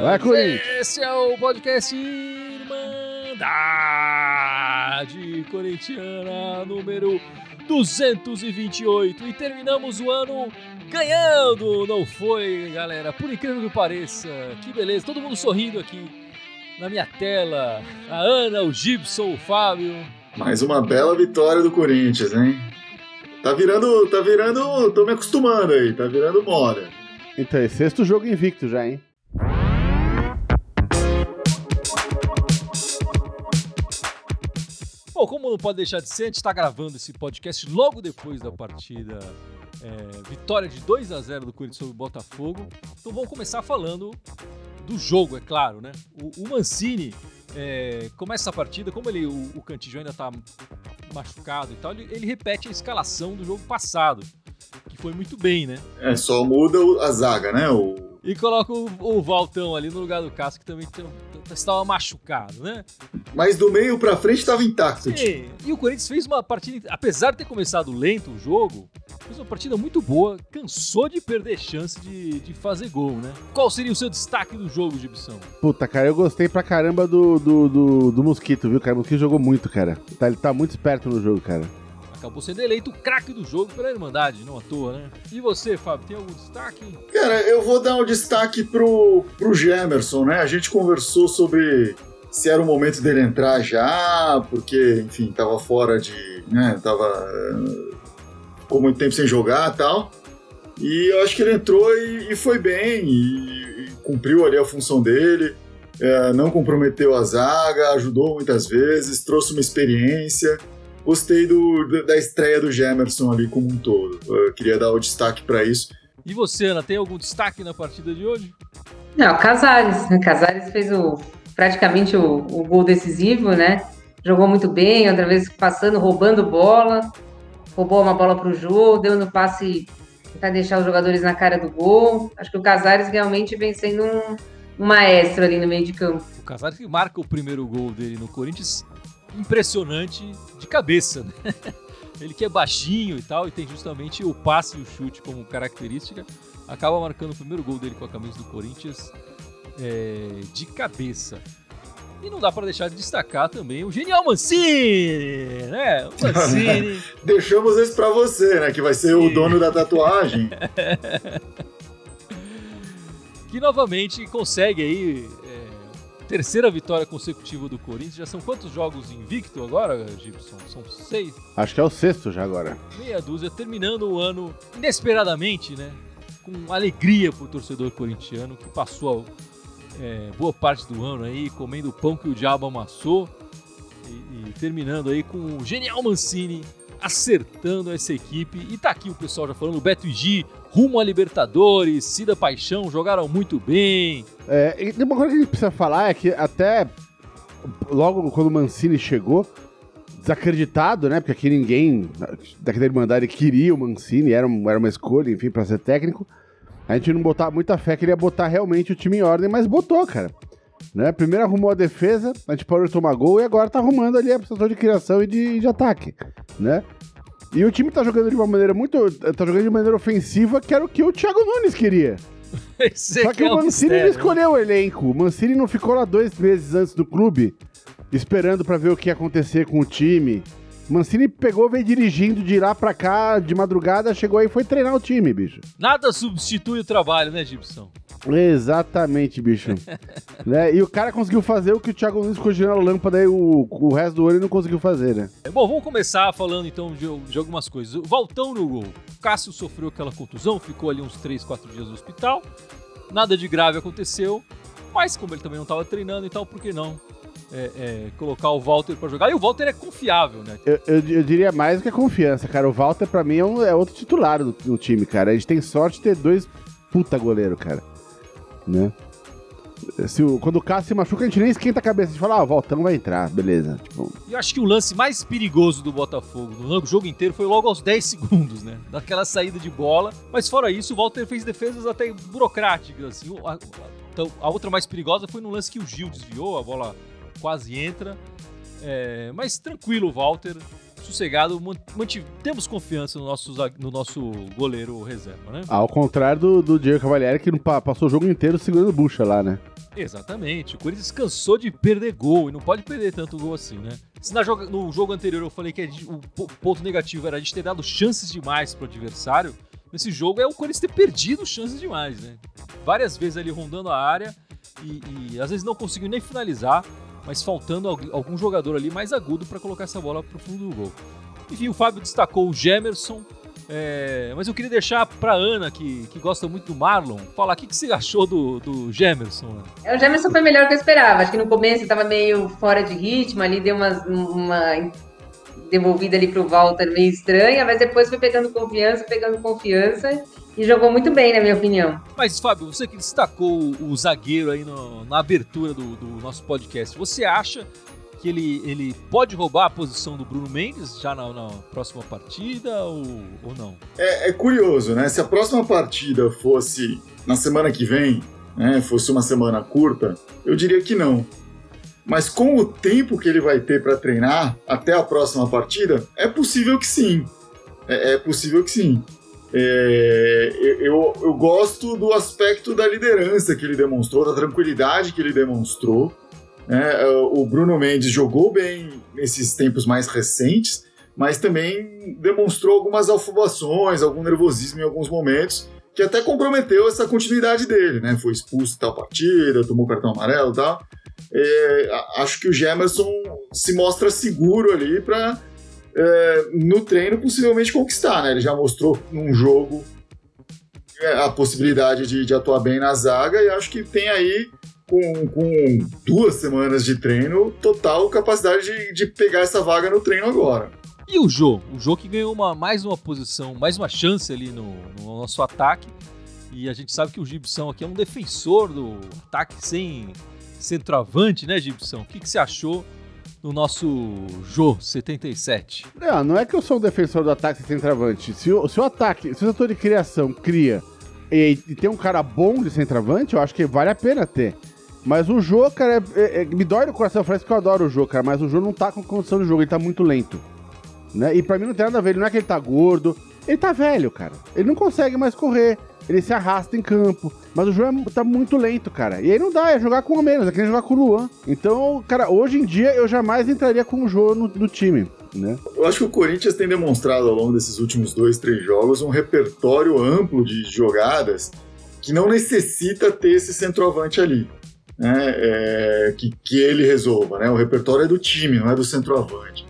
Vai, Corinthians! Esse é o podcast Irmandade Corintiana número 228 e terminamos o ano ganhando, não foi, galera? Por incrível que pareça, que beleza, todo mundo sorrindo aqui na minha tela. A Ana, o Gibson, o Fábio. Mais uma bela vitória do Corinthians, hein? Tá virando, tá virando, tô me acostumando aí, tá virando moda. Então, é sexto jogo invicto já, hein? Bom, como não pode deixar de ser, a gente está gravando esse podcast logo depois da partida é, vitória de 2 a 0 do Corinthians sobre o Botafogo. Então vamos começar falando do jogo, é claro, né? O, o Mancini é, começa a partida, como ele, o, o ainda está machucado e tal, ele, ele repete a escalação do jogo passado, que foi muito bem, né? É, só muda a zaga, né? O, E coloca o, o Valtão ali no lugar do Cássio, que também tinha- estava machucado, né? Mas do meio pra frente tava intacto. E, e o Corinthians fez uma partida, apesar de ter começado lento o jogo, fez uma partida muito boa, cansou de perder chance de, de fazer gol, né? Qual seria o seu destaque do jogo, Gibson? Puta, cara, eu gostei pra caramba do, do, do, do Mosquito, viu, cara? O Mosquito jogou muito, cara. Tá, ele tá muito esperto no jogo, cara. Acabou sendo eleito o craque do jogo pela Irmandade, não à toa, né? E você, Fábio, tem algum destaque? Cara, eu vou dar um destaque pro, pro Gemerson, né? A gente conversou sobre se era o momento dele entrar já, porque, enfim, tava fora de. né? Tava. eh, ficou muito tempo sem jogar e tal. E eu acho que ele entrou e, e foi bem, e, e cumpriu ali a função dele. eh, não comprometeu a zaga, ajudou muitas vezes, trouxe uma experiência. Gostei do, da estreia do Gemerson ali como um todo. Eu queria dar o destaque para isso. E você, Ana, tem algum destaque na partida de hoje? Não, Casares. né? Casares fez o, praticamente o, o gol decisivo, né? Jogou muito bem, outra vez passando, roubando bola. Roubou uma bola para o jogo, deu no passe para deixar os jogadores na cara do gol. Acho que o Casares realmente vem sendo um, um maestro ali no meio de campo. O Casares que marca o primeiro gol dele no Corinthians, impressionante de cabeça, né? Ele que é baixinho e tal, e tem justamente o passe e o chute como característica, acaba marcando o primeiro gol dele com a camisa do Corinthians é, de cabeça. E não dá pra deixar de destacar também o genial Mancini, né? O Mancini. Deixamos esse pra você, né? Que vai ser o Sim. dono da tatuagem. que novamente consegue aí é, terceira vitória consecutiva do Corinthians. Já são quantos jogos invicto agora, Gibson? São seis, Acho que é o sexto já agora. meia dúzia, terminando o ano inesperadamente, né? Com alegria pro torcedor corintiano que passou é, boa parte do ano aí comendo o pão que o diabo amassou e, e terminando aí com o genial Mancini acertando essa equipe. E tá aqui o pessoal já falando, Beto e Gi, rumo a Libertadores, Cida Paixão, jogaram muito bem. É, e uma coisa que a gente precisa falar é que até logo quando o Mancini chegou, desacreditado, né? Porque aqui ninguém daquele Irmandade queria o Mancini, era, um- era uma escolha, enfim, pra ser técnico. A gente não botava muita fé que ele ia botar realmente o time em ordem, mas botou, cara. Né? Primeiro arrumou a defesa, a gente parou de tomar gol e agora tá arrumando ali a setor de criação e de, de ataque, né? E o time tá jogando de uma maneira muito. tá jogando de maneira ofensiva, que era o que o Thiago Nunes queria. Só que é o Mancini não mistério, escolheu o elenco. O Mancini não ficou lá dois meses antes do clube, esperando pra ver o que ia acontecer com o time. Mancini pegou, veio dirigindo de lá pra cá, de madrugada, chegou aí e foi treinar o time, bicho. Nada substitui o trabalho, né, Gibson? Exatamente, bicho. né? E o cara conseguiu fazer o que o Thiago Nunes ficou girando a lâmpada e o, o resto do ele não conseguiu fazer, né? Bom, vamos começar falando então de, de algumas coisas. O Valtão no gol. O Cássio sofreu aquela contusão, ficou ali uns 3, 4 dias no hospital. Nada de grave aconteceu. Mas como ele também não estava treinando e tal, por que não é, é, colocar o Walter pra jogar? E o Walter é confiável, né? Eu, eu- eu diria mais do que a confiança, cara. O Walter, pra mim, é, um- é outro titular do, do time, cara. A gente tem sorte de ter dois puta goleiro, cara. Né? Se o- quando o Cássio se machuca, a gente nem esquenta a cabeça. A gente fala, ah, o Valtão vai entrar, beleza. Tipo, E eu acho que o lance mais perigoso do Botafogo no jogo inteiro foi logo aos 10 segundos, né? Daquela saída de bola. Mas fora isso, o Walter fez defesas até burocráticas, assim. O- A, a- então, a outra mais perigosa foi no lance que o Gil desviou, a bola quase entra. É, mas tranquilo, o Walter sossegado, temos confiança no nosso, no nosso goleiro reserva, né? Ao contrário do, do Diego Cavalieri, que não passou o jogo inteiro segurando bucha lá, né? Exatamente. O Corinthians cansou de perder gol e não pode perder tanto gol assim, né? Se joga, no jogo anterior eu falei que o ponto negativo era a gente ter dado chances demais pro adversário, nesse jogo é o Corinthians ter perdido chances demais, né? Várias vezes ali rondando a área e, e às vezes não conseguiu nem finalizar, mas faltando algum jogador ali mais agudo para colocar essa bola pro fundo do gol. Enfim, o Fábio destacou o Gemerson, é, mas eu queria deixar para Ana, que, que gosta muito do Marlon, falar o que, que você achou do, do Gemerson. É, o Gemerson foi melhor do que eu esperava. Acho que no começo estava meio fora de ritmo, ali deu uma, uma devolvida ali pro Walter meio estranha, mas depois foi pegando confiança, pegando confiança e jogou muito bem, na minha opinião. Mas, Fábio, você que destacou o zagueiro aí no, na abertura do, do, nosso podcast, você acha que ele, ele pode roubar a posição do Bruno Mendes já na, na próxima partida ou, ou não? É, é, curioso, né? Se a próxima partida fosse na semana que vem, né, fosse uma semana curta, eu diria que não. Mas com o tempo que ele vai ter para treinar até a próxima partida, é possível que sim. É, é possível que sim. É, eu, eu gosto do aspecto da liderança que ele demonstrou, da tranquilidade que ele demonstrou. É, o Bruno Mendes jogou bem nesses tempos mais recentes, mas também demonstrou algumas afobações, algum nervosismo em alguns momentos, que até comprometeu essa continuidade dele, né? Foi expulso em tal partida, tomou cartão amarelo e tal é, acho que o Gemerson se mostra seguro ali para é, no treino possivelmente conquistar, né? Ele já mostrou num jogo é, a possibilidade de, de, atuar bem na zaga e acho que tem aí com, com duas semanas de treino total capacidade de, de, pegar essa vaga no treino agora. E o Jô? O Jô que ganhou uma, mais uma posição, mais uma chance ali no, no nosso ataque. E a gente sabe que o Gibson aqui é um defensor do ataque sem centroavante, né, Gibson? O que, que você achou do nosso Jô 77? Não, não é que eu sou um defensor do ataque centroavante. Se o, se o ataque, se o setor de criação cria e, e, tem um cara bom de centroavante, eu acho que vale a pena ter. Mas o Jô, cara, é, é, é me dói no coração, parece que eu adoro o Jô, cara, mas o Jô não tá com condição de jogo, ele tá muito lento. Né? E pra mim não tem nada a ver, não é que ele tá gordo, ele tá velho, cara. Ele não consegue mais correr ele se arrasta em campo. Mas o jogo é, tá muito lento, cara. E aí não dá, é jogar com o menos, é querer jogar com o Luan. Então, cara, hoje em dia eu jamais entraria com o jogo no, no time. Né? Eu acho que o Corinthians tem demonstrado ao longo desses últimos dois, três jogos um repertório amplo de jogadas que não necessita ter esse centroavante ali. Né? É, que, que ele resolva. Né? O repertório é do time, não é do centroavante.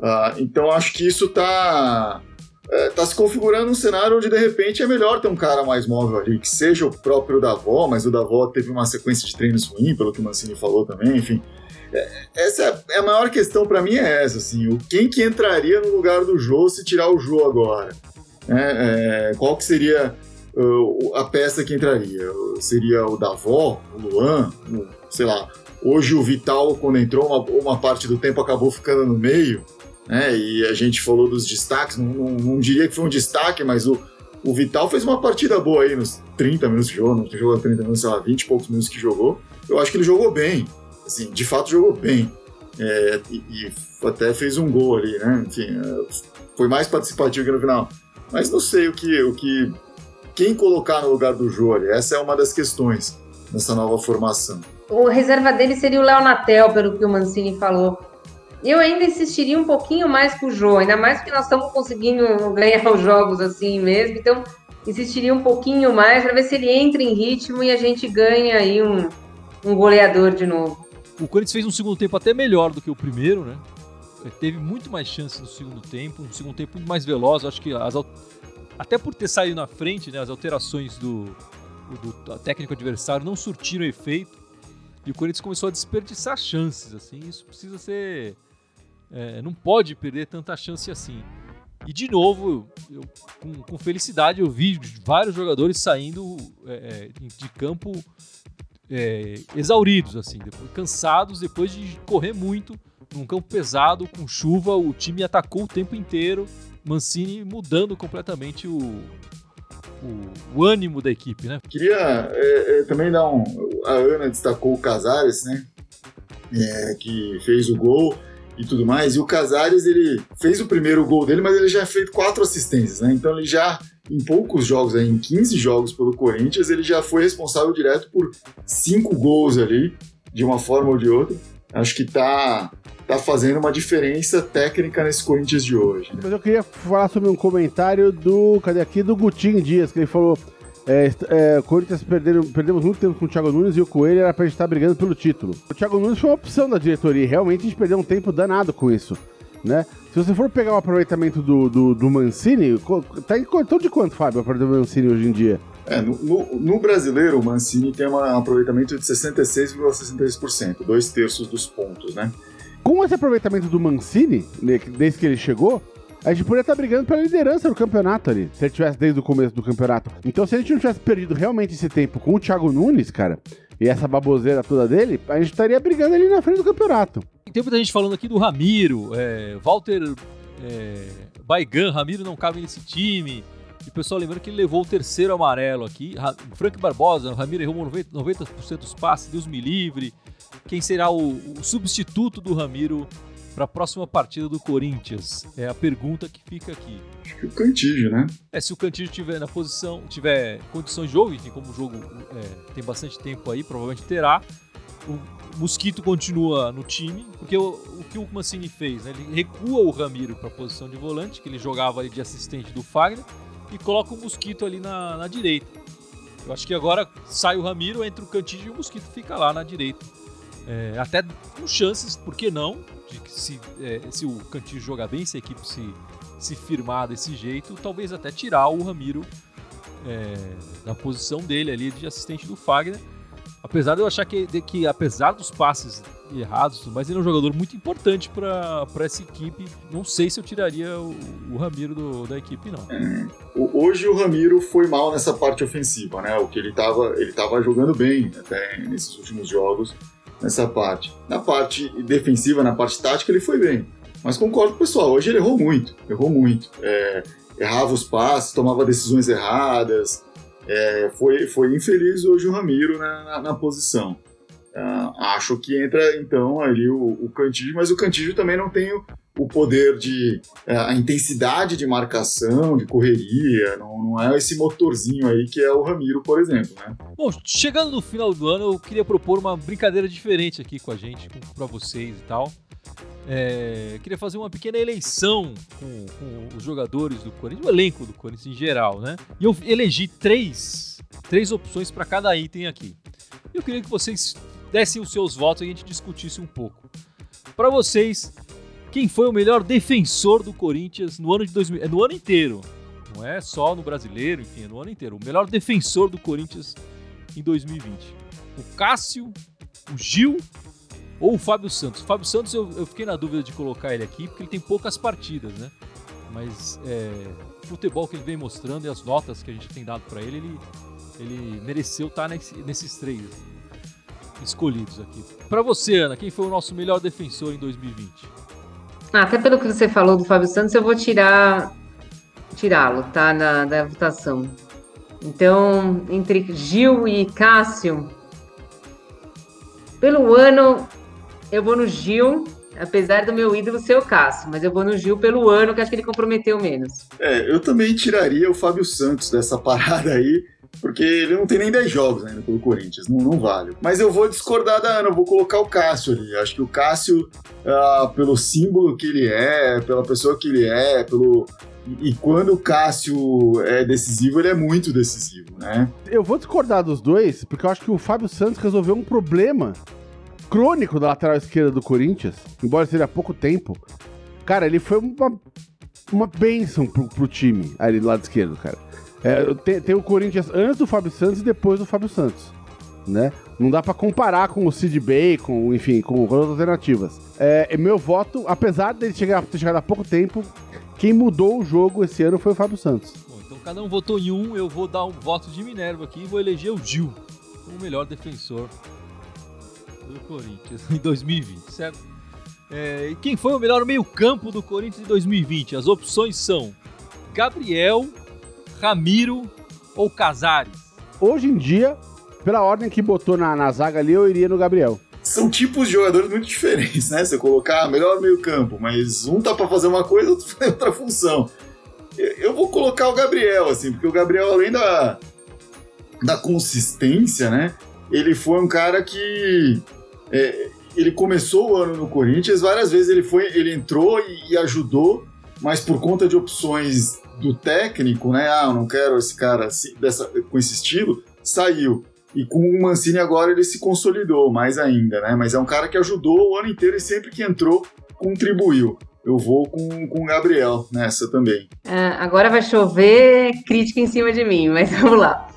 Ah, então acho que isso está é, tá se configurando um cenário onde de repente é melhor ter um cara mais móvel ali, que seja o próprio Davó, mas o Davó teve uma sequência de treinos ruim, pelo que o Mancini falou também, enfim. É, essa é a maior questão para mim é essa, assim, o quem que entraria no lugar do Jô se tirar o Jô agora? É, é, qual que seria uh, a peça que entraria? Seria o Davó, o Luan, o, sei lá. Hoje o Vital, quando entrou, uma, uma parte do tempo acabou ficando no meio né? E a gente falou dos destaques, não, não, não, diria que foi um destaque, mas o, o Vital fez uma partida boa aí nos 30 minutos que jogou, não jogou 30 minutos, sei lá, 20 e poucos minutos que jogou. Eu acho que ele jogou bem, assim, de fato jogou bem. É, e, e, até fez um gol ali, né? Enfim, é, foi mais participativo que no final. Mas não sei o que, o que quem colocar no lugar do Jô essa é uma das questões nessa nova formação. O reserva dele seria o Léo Natel, pelo que o Mancini falou. Eu ainda insistiria um pouquinho mais com o Jô, ainda mais porque nós estamos conseguindo ganhar os jogos assim mesmo, então insistiria um pouquinho mais para ver se ele entra em ritmo e a gente ganha aí um, um goleador de novo. O Corinthians fez um segundo tempo até melhor do que o primeiro, né? Teve muito mais chances no segundo tempo, um segundo tempo muito mais veloz. Acho que as, até por ter saído na frente, né, as alterações do, do técnico adversário não surtiram efeito. E o Corinthians começou a desperdiçar chances, assim, isso precisa ser é, não pode perder tanta chance assim. E de novo, eu, com, com, felicidade, eu vi vários jogadores saindo é, é, de campo é, exauridos, assim, depois, cansados depois de correr muito num campo pesado, com chuva, o time atacou o tempo inteiro. Mancini mudando completamente o, o, o ânimo da equipe, né? Queria é, é, também dar um. A Ana destacou o Casares, né? que fez o gol. e tudo mais. E o Casares, ele fez o primeiro gol dele, mas ele já fez quatro assistências, né? Então ele já, em poucos jogos, aí, em 15 jogos pelo Corinthians, ele já foi responsável direto por cinco gols ali, de uma forma ou de outra. Acho que tá, tá fazendo uma diferença técnica nesse Corinthians de hoje. Né? Mas eu queria falar sobre um comentário do. Cadê aqui? Do Gutinho Dias, que ele falou. É, é, Corinthians perderam, perdemos muito tempo com o Thiago Nunes e o Coelho era pra gente estar brigando pelo título. O Thiago Nunes foi uma opção da diretoria e realmente a gente perdeu um tempo danado com isso. Né? Se você for pegar o aproveitamento do, do, do Mancini, tá em então de quanto, Fábio, o do Mancini hoje em dia? É, no, no, no, brasileiro, o Mancini tem um aproveitamento de 66,63%, dois terços dos pontos, né? Com esse aproveitamento do Mancini, né, desde que ele chegou, a gente poderia estar brigando pela liderança do campeonato ali, se ele tivesse desde o começo do campeonato. Então, se a gente não tivesse perdido realmente esse tempo com o Thiago Nunes, cara, e essa baboseira toda dele, a gente estaria brigando ali na frente do campeonato. Tem muita gente falando aqui do Ramiro, é, Walter é, Baigan, Ramiro não cabe nesse time. E o pessoal lembrando que ele levou o terceiro amarelo aqui. Frank Barbosa, Ramiro errou 90%, 90 dos passes, Deus me livre. Quem será o, o substituto do Ramiro para a próxima partida do Corinthians? É a pergunta que fica aqui. Acho que o Cantígio, né? É, se o Cantígio tiver na posição, tiver condições de jogo, enfim, como o jogo é, tem bastante tempo aí, provavelmente terá. O Mosquito continua no time, porque o, o que o Mancini fez, né? Ele recua o Ramiro para a posição de volante, que ele jogava ali de assistente do Fagner, e coloca o Mosquito ali na, na direita. Eu acho que agora sai o Ramiro, entra o Cantígio e o Mosquito fica lá na direita. É, até com chances, por que não, de que se, é, se o Cantinho jogar bem, se a equipe se, se firmar desse jeito, talvez até tirar o Ramiro é, da posição dele ali de assistente do Fagner. Apesar de eu achar que, de, que apesar dos passes errados, mas ele é um jogador muito importante para essa equipe. Não sei se eu tiraria o, o Ramiro do, da equipe, não. É, hoje o Ramiro foi mal nessa parte ofensiva, né? O que ele estava ele tava jogando bem até nesses últimos jogos nessa parte. Na parte defensiva, na parte tática, ele foi bem. Mas concordo com o pessoal, hoje ele errou muito, errou muito. É, errava os passes, tomava decisões erradas. É, foi, foi infeliz hoje o Ramiro na, na, na posição. Uh, acho que entra então ali o, o Cantígio, mas o Cantígio também não tem o, o poder de. Uh, a intensidade de marcação, de correria, não, não é esse motorzinho aí que é o Ramiro, por exemplo, né? Bom, chegando no final do ano, eu queria propor uma brincadeira diferente aqui com a gente, para vocês e tal. É, queria fazer uma pequena eleição com, com, os jogadores do Corinthians, o elenco do Corinthians em geral, né? E eu elegi três, três opções para cada item aqui. Eu queria que vocês dessem os seus votos e a gente discutisse um pouco. Para vocês, quem foi o melhor defensor do Corinthians no ano de 2000, é no ano inteiro. Não é só no brasileiro, enfim, é no ano inteiro. O melhor defensor do Corinthians em 2020. O Cássio, o Gil ou o Fábio Santos. O Fábio Santos eu, eu fiquei na dúvida de colocar ele aqui porque ele tem poucas partidas, né? Mas é, o futebol que ele vem mostrando e as notas que a gente tem dado para ele, ele, ele mereceu estar tá nesse, nesses três escolhidos aqui. Para você, Ana, quem foi o nosso melhor defensor em 2020? Ah, até pelo que você falou do Fábio Santos, eu vou tirar tirá-lo, tá? Da, da votação. Então, entre Gil e Cássio, pelo ano, eu vou no Gil, apesar do meu ídolo ser o Cássio, mas eu vou no Gil pelo ano, que acho que ele comprometeu menos. É, eu também tiraria o Fábio Santos dessa parada aí, porque ele não tem nem 10 jogos ainda pelo Corinthians, não, não vale. Mas eu vou discordar da Ana, eu vou colocar o Cássio ali. Acho que o Cássio, ah, pelo símbolo que ele é, pela pessoa que ele é, pelo. E, quando o Cássio é decisivo, ele é muito decisivo, né? Eu vou discordar dos dois, porque eu acho que o Fábio Santos resolveu um problema crônico da lateral esquerda do Corinthians, embora seja há pouco tempo. Cara, ele foi uma, uma bênção pro, pro time ali do lado esquerdo, cara. É, tem, tem, o Corinthians antes do Fábio Santos e depois do Fábio Santos, né? Não dá para comparar com o Sid Bacon, enfim, com outras alternativas. É, meu voto, apesar dele chegar, ter chegado há pouco tempo, quem mudou o jogo esse ano foi o Fábio Santos. Bom, então cada um votou em um, eu vou dar um voto de Minerva aqui e vou eleger o Gil o melhor defensor do Corinthians em 2020, certo? É, e quem foi o melhor meio-campo do Corinthians em 2020? As opções são Gabriel, Ramiro ou Casares? Hoje em dia, pela ordem que botou na, na zaga ali, eu iria no Gabriel. são tipos de jogadores muito diferentes, né? Você colocar melhor meio campo, mas um tá para fazer uma coisa, outro faz outra função. Eu vou colocar o Gabriel, assim, porque o Gabriel, além da, da consistência, né? Ele foi um cara que é, ele começou o ano no Corinthians, várias vezes ele foi, ele entrou e, e, ajudou, mas por conta de opções do técnico, né? Ah, eu não quero esse cara assim, dessa, com esse estilo, saiu. E com o Mancini agora ele se consolidou mais ainda, né? Mas é um cara que ajudou o ano inteiro e sempre que entrou, contribuiu. Eu vou com, com o Gabriel nessa também. Ah, agora vai chover crítica em cima de mim, mas vamos lá.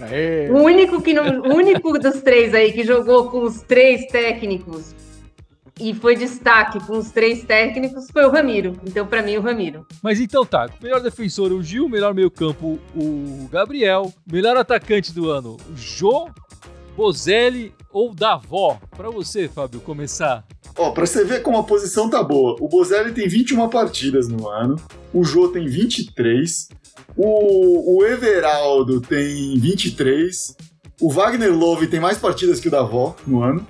Aê. O único, que não, o único dos três aí que jogou com os três técnicos e foi destaque com os três técnicos foi o Ramiro. Então, para mim, o Ramiro. Mas então tá, melhor defensor o Gil, melhor meio-campo o Gabriel, melhor atacante do ano o Jô, Bozelli ou Davó? Para você, Fábio, começar. Ó, pra você ver como a posição tá boa. O Bozelli tem 21 partidas no ano, o Jô tem 23, o, o Everaldo tem 23, o Wagner Love tem mais partidas que o Davó no ano.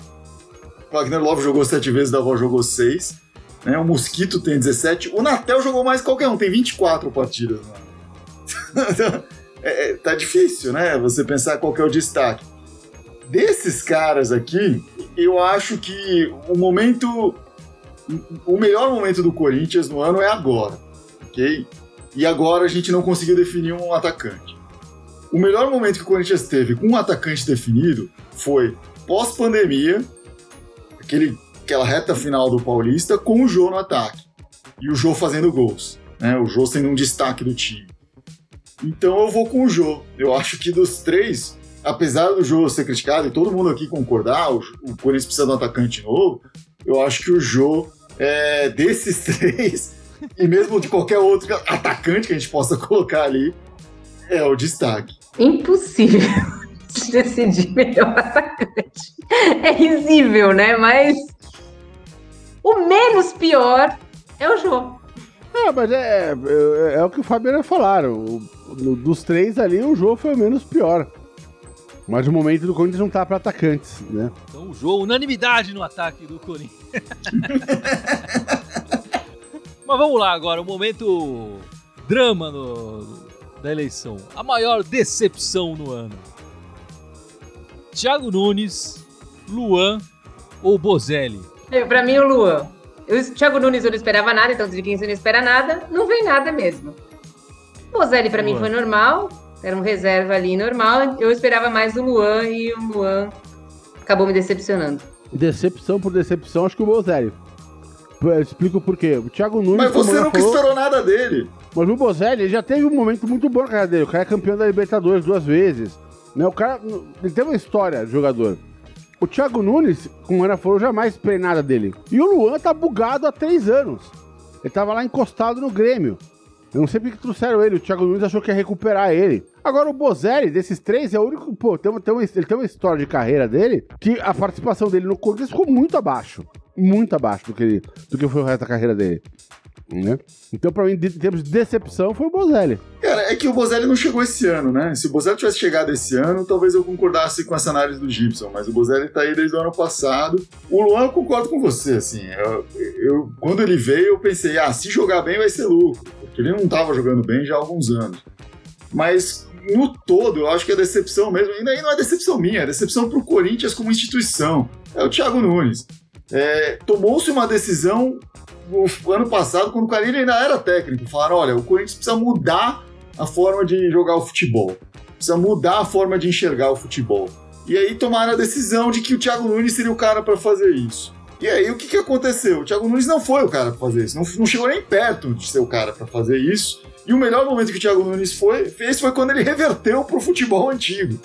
Wagner Love jogou sete vezes, Davó jogou seis. Né? O Mosquito tem 17. O Natel jogou mais que qualquer um, tem 24 partidas. Né? é, é, tá difícil, né? Você pensar qual é o destaque. Desses caras aqui, eu acho que o momento. O melhor momento do Corinthians no ano é agora, ok? E agora a gente não conseguiu definir um atacante. O melhor momento que o Corinthians teve com um atacante definido foi pós-pandemia, aquele, aquela reta final do Paulista com o Jô no ataque. E o Jô fazendo gols. Né? O Jô sendo um destaque do time. Então eu vou com o Jô. Eu acho que dos três, apesar do Jô ser criticado e todo mundo aqui concordar, o, o Corinthians precisa de um atacante novo, eu acho que o Jô, é, desses três, e mesmo de qualquer outro atacante que a gente possa colocar ali, é o destaque. Impossível decidir melhor atacante. É risível, né? Mas o menos pior é o Jô. Ah, mas é, é, é o que o Fabiano falaram. O, dos três ali, o Jô foi o menos pior. Mas o momento do Corinthians não tá para atacantes, né? Então o Jô, unanimidade no ataque do Corinthians. mas vamos lá agora, o momento drama no, da eleição. A maior decepção no ano. Thiago Nunes, Luan ou Bozelli? É, pra mim, o Luan. O Thiago Nunes eu não esperava nada, então de quem você não espera nada, não vem nada mesmo. Bozelli pra Luan. mim foi normal, era um reserva ali normal. Eu esperava mais do Luan e o Luan acabou me decepcionando. Decepção por decepção, acho que o Bozelli. Eu explico por quê. O Thiago Nunes. Mas você nunca falou, esperou nada dele. Mas o Bozelli já teve um momento muito bom na carreira dele. O cara é campeão da Libertadores duas vezes. Né? O cara ele tem uma história jogador. O Thiago Nunes, como Ana falou, jamais esperei nada dele. E o Luan tá bugado há três anos. Ele tava lá encostado no Grêmio. Eu não sei porque trouxeram ele. O Thiago Nunes achou que ia recuperar ele. Agora, o Bozelli, desses três, é o único. Pô, tem, tem uma, ele tem uma história de carreira dele que a participação dele no Corinthians ficou muito abaixo. Muito abaixo do que, ele, do que foi o resto da carreira dele. Né? Então, pra mim, em termos de decepção, foi o Bozelli. Cara, é que o Bozelli não chegou esse ano, né? Se o Bozelli tivesse chegado esse ano, talvez eu concordasse com essa análise do Gibson, mas o Bozelli tá aí desde o ano passado. O Luan, eu concordo com você, assim. Eu, eu, quando ele veio, eu pensei, ah, se jogar bem vai ser lucro, porque ele não tava jogando bem já há alguns anos. Mas no todo, eu acho que a decepção mesmo, ainda aí não é decepção minha, é decepção pro Corinthians como instituição. É o Thiago Nunes. É, Tomou-se uma decisão no ano passado, quando o Carilli ainda era técnico, falaram: olha, o Corinthians precisa mudar a forma de jogar o futebol, precisa mudar a forma de enxergar o futebol. E aí tomaram a decisão de que o Thiago Nunes seria o cara para fazer isso. E aí o que, que aconteceu? O Thiago Nunes não foi o cara para fazer isso, não, não, chegou nem perto de ser o cara para fazer isso. E o melhor momento que o Thiago Nunes foi, fez foi quando ele reverteu para o futebol antigo.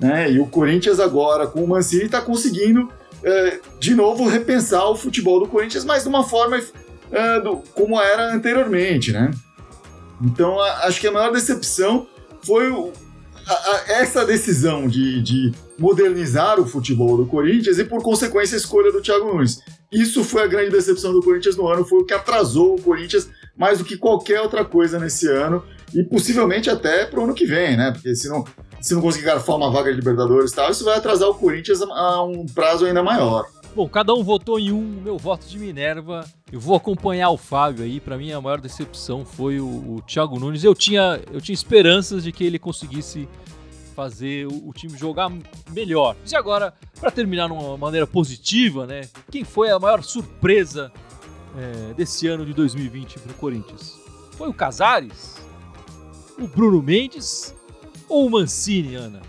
Né? E o Corinthians agora, com o Mancini, está conseguindo de novo repensar o futebol do Corinthians, mas de uma forma é, do, como era anteriormente, né? Então a, acho que a maior decepção foi o, a, a, essa decisão de, de, modernizar o futebol do Corinthians e, por consequência, a escolha do Thiago Nunes. Isso foi a grande decepção do Corinthians no ano, foi o que atrasou o Corinthians mais do que qualquer outra coisa nesse ano e possivelmente até para o ano que vem, né? Porque se não, se não conseguir garfar uma vaga de Libertadores e tal, isso vai atrasar o Corinthians a um prazo ainda maior. Bom, cada um votou em um, meu voto de Minerva. Eu vou acompanhar o Fábio aí. Para mim, a maior decepção foi o, o Thiago Nunes. Eu tinha, eu tinha esperanças de que ele conseguisse fazer o, o time jogar melhor. E agora, para terminar numa maneira positiva, né? Quem foi a maior surpresa é, desse ano de 2020 para o Corinthians? Foi o Casares? O Bruno Mendes? Ou o Mancini, Ana?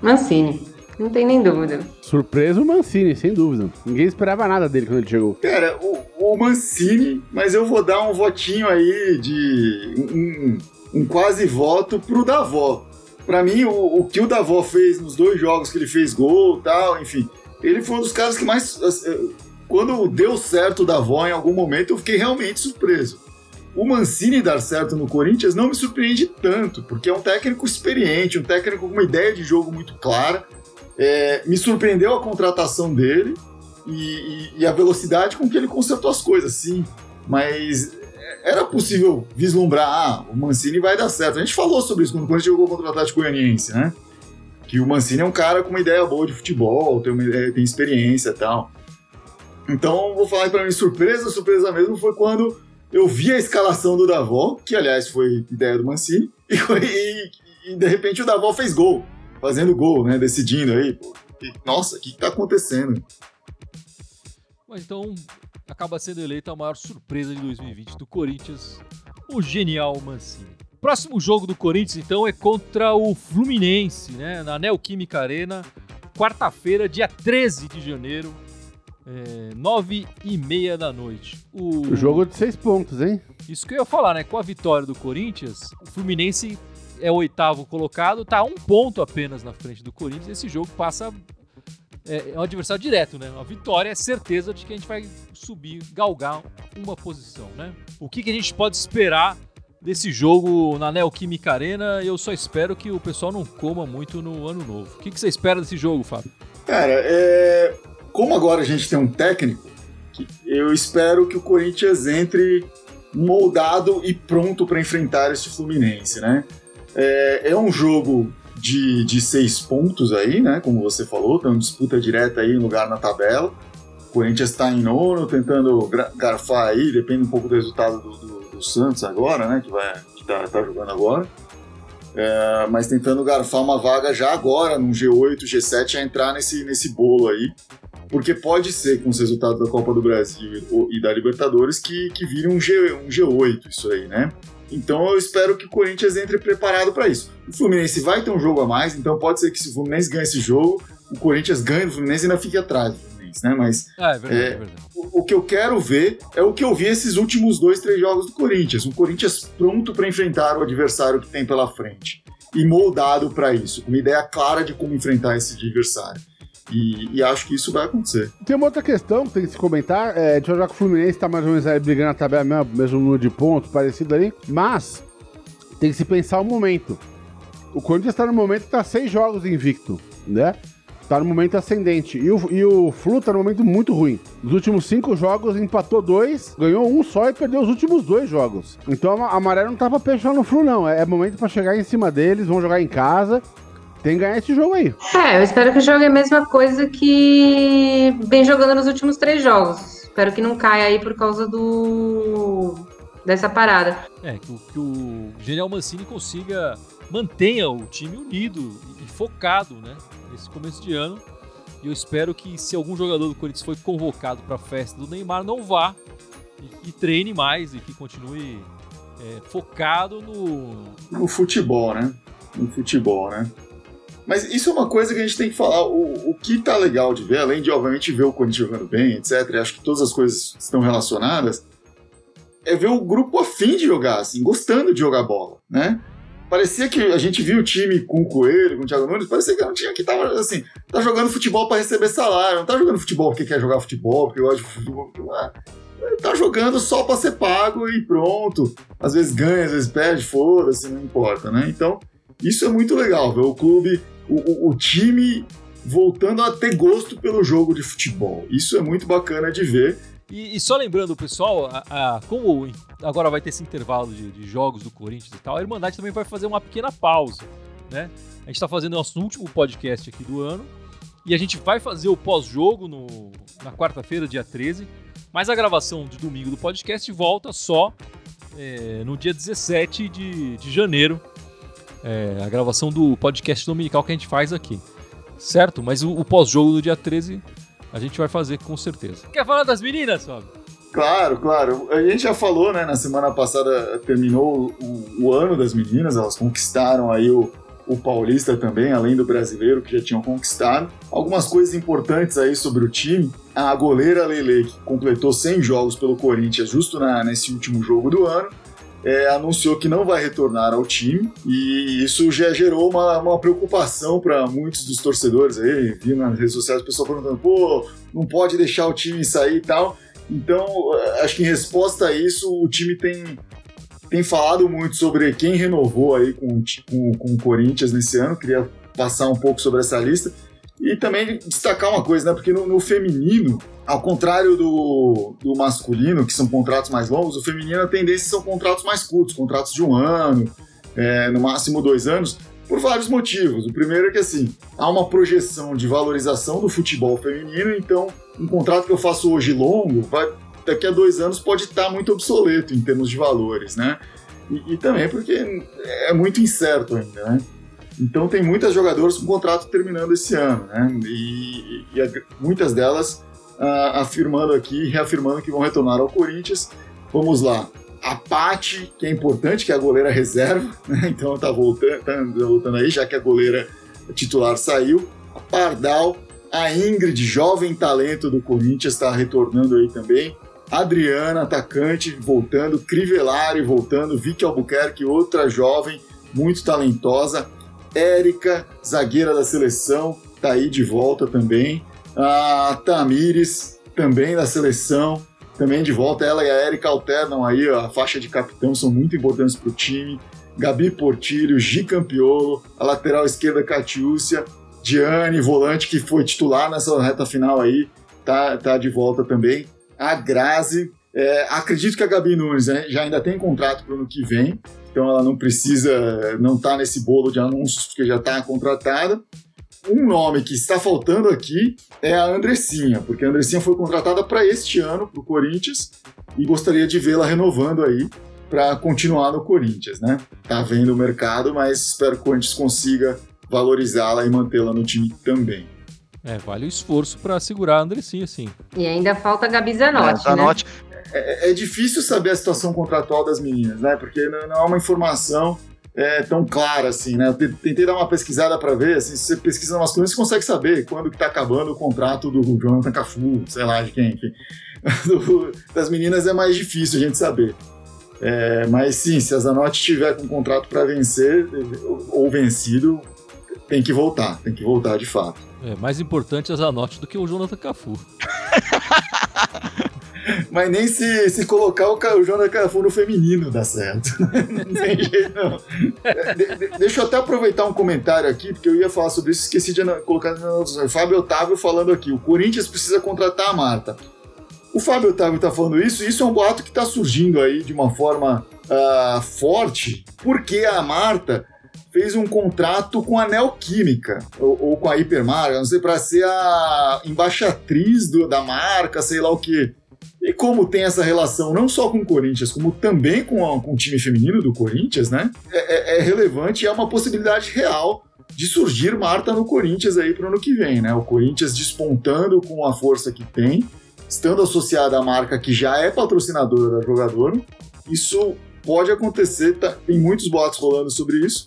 Mancini. Não tem nem dúvida. Surpresa o Mancini, sem dúvida. Ninguém esperava nada dele quando ele chegou. Cara, o, o Mancini, mas eu vou dar um votinho aí de. um, um quase voto pro Davó. Pra mim, o, o que o Davó fez nos dois jogos que ele fez gol e tal, enfim, ele foi um dos caras que mais. Quando deu certo o Davó em algum momento, eu fiquei realmente surpreso. O Mancini dar certo no Corinthians não me surpreende tanto, porque é um técnico experiente, um técnico com uma ideia de jogo muito clara. É, me surpreendeu a contratação dele e, e, e, a velocidade com que ele consertou as coisas, sim. Mas era possível vislumbrar, ah, o Mancini vai dar certo. A gente falou sobre isso quando o Corinthians jogou contra o Atlético Goianiense, né? Que o Mancini é um cara com uma ideia boa de futebol, tem, uma, tem experiência e tal. Então, vou falar para mim, surpresa, surpresa mesmo foi quando eu vi a escalação do Davó, que aliás foi ideia do Mancini, e, e, e de repente o Davó fez gol fazendo gol, né? Decidindo aí. E, nossa, o que, que tá acontecendo? Mas então acaba sendo eleito a maior surpresa de 2020 do Corinthians, o genial Mancini. Próximo jogo do Corinthians, então, é contra o Fluminense, né? Na Neoquímica Arena, quarta-feira, dia 13 de janeiro, é, nove e meia da noite. O... o jogo de seis pontos, hein? Isso que eu ia falar, né? Com a vitória do Corinthians, o Fluminense é o oitavo colocado, tá um ponto apenas na frente do Corinthians. Esse jogo passa. É, é um adversário direto, né? A vitória é certeza de que a gente vai subir, galgar uma posição, né? O que, que a gente pode esperar desse jogo na Neoquímica Arena? Eu só espero que o pessoal não coma muito no ano novo. O que, que você espera desse jogo, Fábio? Cara, é... como agora a gente tem um técnico, eu espero que o Corinthians entre moldado e pronto para enfrentar esse Fluminense, né? É, é um jogo de, de seis pontos aí, né? Como você falou, tem uma disputa direta aí, lugar na tabela. O Corinthians está em nono, tentando garfar aí, depende um pouco do resultado do, do, do Santos agora, né? Que, vai, que tá, tá jogando agora. É, mas tentando garfar uma vaga já agora, num G8, G7, a entrar nesse, nesse bolo aí. Porque pode ser, com os resultados da Copa do Brasil e, da Libertadores, que, que vire um, G, um G8 isso aí, né? Então eu espero que o Corinthians entre preparado para isso. O Fluminense vai ter um jogo a mais, então pode ser que se o Fluminense ganhe esse jogo, o Corinthians ganhe do Fluminense ainda fique atrás do Fluminense, né? Mas ah, é verdade, é, é verdade. O, o, que eu quero ver é o que eu vi esses últimos dois, três jogos do Corinthians. Um Corinthians pronto para enfrentar o adversário que tem pela frente e moldado para isso, com uma ideia clara de como enfrentar esse adversário. E, e, acho que isso vai acontecer. Tem uma outra questão que tem que se comentar. É, de jogar com o Fluminense tá mais ou menos aí brigando na tabela mesmo, mesmo número de pontos, parecido ali. Mas tem que se pensar o momento. O Corinthians tá no momento que tá seis jogos invicto, né? Tá no momento ascendente. E o, e o Flu tá no momento muito ruim. Nos últimos cinco jogos, empatou dois, ganhou um só e perdeu os últimos dois jogos. Então a, a maré não tá pra peixar no Flu, não. É, é momento para chegar em cima deles, vão jogar em casa. Tem que ganhar esse jogo aí. É, eu espero que jogue a mesma coisa que vem jogando nos últimos três jogos. Espero que não caia aí por causa do dessa parada. É, que o, que o Genial Mancini consiga mantenha o time unido e focado, né, nesse começo de ano. E eu espero que se algum jogador do Corinthians foi convocado para a festa do Neymar, não vá e, e treine mais e que continue é, focado no no futebol, né? No futebol, né? Mas isso é uma coisa que a gente tem que falar. O, o que tá legal de ver, além de, obviamente, ver o Corinthians jogando bem, etc., e acho que todas as coisas estão relacionadas, é ver o grupo afim de jogar, assim, gostando de jogar bola, né? Parecia que a gente viu o time com o Coelho, com o Thiago Nunes, parecia que um time que tava, assim, tá jogando futebol para receber salário, não tá jogando futebol porque quer jogar futebol, porque gosta de futebol. Ele tá jogando só para ser pago e pronto. Às vezes ganha, às vezes perde, foda-se, não importa, né? Então, isso é muito legal, ver o clube o, o, time voltando a ter gosto pelo jogo de futebol. Isso é muito bacana de ver. E, e só lembrando, pessoal, a, a, como agora vai ter esse intervalo de, de, jogos do Corinthians e tal, a Irmandade também vai fazer uma pequena pausa, né? A gente está fazendo nosso último podcast aqui do ano E a gente vai fazer o pós-jogo na quarta-feira, dia 13. Mas a gravação de domingo do podcast volta só é, no dia 17 de, de janeiro. É, a gravação do podcast dominical que a gente faz aqui. Certo? Mas o, o pós-jogo do dia 13 a gente vai fazer com certeza. Quer falar das meninas, Fábio? Claro, claro. A gente já falou, né? Na semana passada terminou o, o ano das meninas, elas conquistaram aí o, o paulista também, além do brasileiro que já tinham conquistado. Algumas coisas importantes aí sobre o time. A goleira Lele, que completou 100 jogos pelo Corinthians justo na, nesse último jogo do ano, é, anunciou que não vai retornar ao time e isso já gerou uma, uma preocupação para muitos dos torcedores aí. Vi nas redes sociais o pessoal perguntando: pô, não pode deixar o time sair e tal. Então, eh, acho que em resposta a isso, o time tem, tem falado muito sobre quem renovou aí com, com, com o Corinthians nesse ano. Queria passar um pouco sobre essa lista. E também destacar uma coisa, né? Porque no, no, feminino, ao contrário do, do masculino, que são contratos mais longos, o feminino a tendência são contratos mais curtos, contratos de um ano, é, no máximo dois anos, por vários motivos. O primeiro é que, assim, há uma projeção de valorização do futebol feminino, então um contrato que eu faço hoje longo, vai, daqui a dois anos pode estar muito obsoleto em termos de valores, né? E, e também porque é muito incerto ainda, né? Então tem muitas jogadoras com contrato terminando esse ano, né? E, e, muitas delas uh, afirmando aqui, reafirmando que vão retornar ao Corinthians. Vamos lá. A Pati, que é importante, que é a goleira reserva, né? então tá voltando, tá voltando aí, já que a goleira titular saiu. A Pardal, a Ingrid, jovem talento do Corinthians, está retornando aí também. Adriana, atacante, voltando. Crivellari voltando. Vicky Albuquerque, outra jovem, muito talentosa. Érica, zagueira da seleção, tá aí de volta também. A Tamires, também da seleção, também de volta. Ela e a Érica alternam aí a faixa de capitão, são muito importantes para o time. Gabi Portilho, Gi Campiolo, a lateral esquerda Catiúcia, Diane, volante, que foi titular nessa reta final aí, tá, tá de volta também. A Grazi, é, acredito que a Gabi Nunes né, já ainda tem contrato para o ano que vem, então ela não precisa, não tá nesse bolo de anúncios, porque já está contratada. Um nome que está faltando aqui é a Andressinha, porque a Andressinha foi contratada para este ano, para o Corinthians, e gostaria de vê-la renovando aí para continuar no Corinthians, né? Tá vendo o mercado, mas espero que o Corinthians consiga valorizá-la e mantê-la no time também. É, vale o esforço para segurar a Andressinha, sim. E ainda falta a Gabi Zanotti, é, Zanotti. Né? É, é, difícil saber a situação contratual das meninas, né? Porque não, não é uma informação é, tão clara assim, né? Eu tentei dar uma pesquisada para ver, assim, se você pesquisa umas coisas, você consegue saber quando que tá acabando o contrato do Jonathan Cafu, sei lá, de quem, enfim. Do, das meninas é mais difícil a gente saber. É, mas sim, se a Zanotti tiver com um contrato para vencer ou vencido, tem que voltar, tem que voltar de fato. É mais importante a Zanotti do que o Jonathan Cafu. Mas nem se, se colocar o, o Jonathan Cafu no feminino dá certo. não tem jeito, não. De, de, deixa eu até aproveitar um comentário aqui, porque eu ia falar sobre isso, esqueci de colocar no Fábio Otávio falando aqui. O Corinthians precisa contratar a Marta. O Fábio Otávio está falando isso, e isso é um boato que está surgindo aí de uma forma uh, forte, porque a Marta fez um contrato com a Neoquímica, ou, ou com a Hipermarca, não sei, para ser a embaixatriz do, da marca, sei lá o que. E como tem essa relação não só com o Corinthians, como também com, a, com o time feminino do Corinthians, né? É, é, é relevante e é uma possibilidade real de surgir Marta no Corinthians aí para o ano que vem, né? O Corinthians despontando com a força que tem, estando associada à marca que já é patrocinadora da jogadora. Isso pode acontecer, tá, tem muitos boatos rolando sobre isso.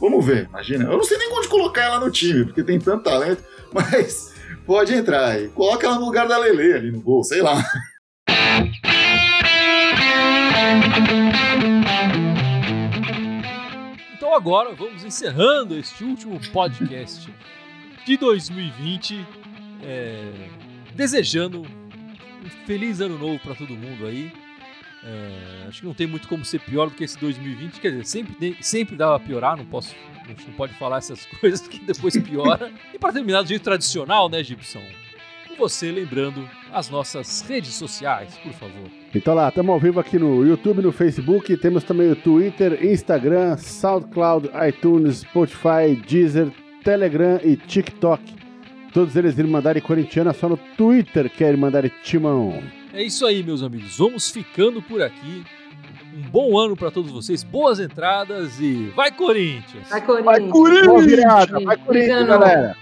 Vamos ver, imagina. Eu não sei nem onde colocar ela no time, porque tem tanto talento, mas pode entrar aí. Coloca ela no lugar da Lele ali no gol, sei lá. Então agora vamos encerrando este último podcast de 2020, é, desejando um feliz ano novo para todo mundo aí. É, acho que não tem muito como ser pior do que esse 2020. Quer dizer, sempre, sempre dá pra piorar, não posso. A não pode falar essas coisas que depois piora. e para terminar do jeito tradicional, né, Gibson? Com você lembrando as nossas redes sociais, por favor. Então lá, estamos ao vivo aqui no YouTube, no Facebook, temos também o Twitter, Instagram, SoundCloud, iTunes, Spotify, Deezer, Telegram e TikTok. Todos eles Irmandade Corintiana só no Twitter que é Irmandade Timão. É isso aí, meus amigos. Vamos ficando por aqui. Um bom ano para todos vocês, boas entradas e vai Corinthians! Vai, Corinthians! Vai Corinthians! Vai Corinthians, Brigando. galera!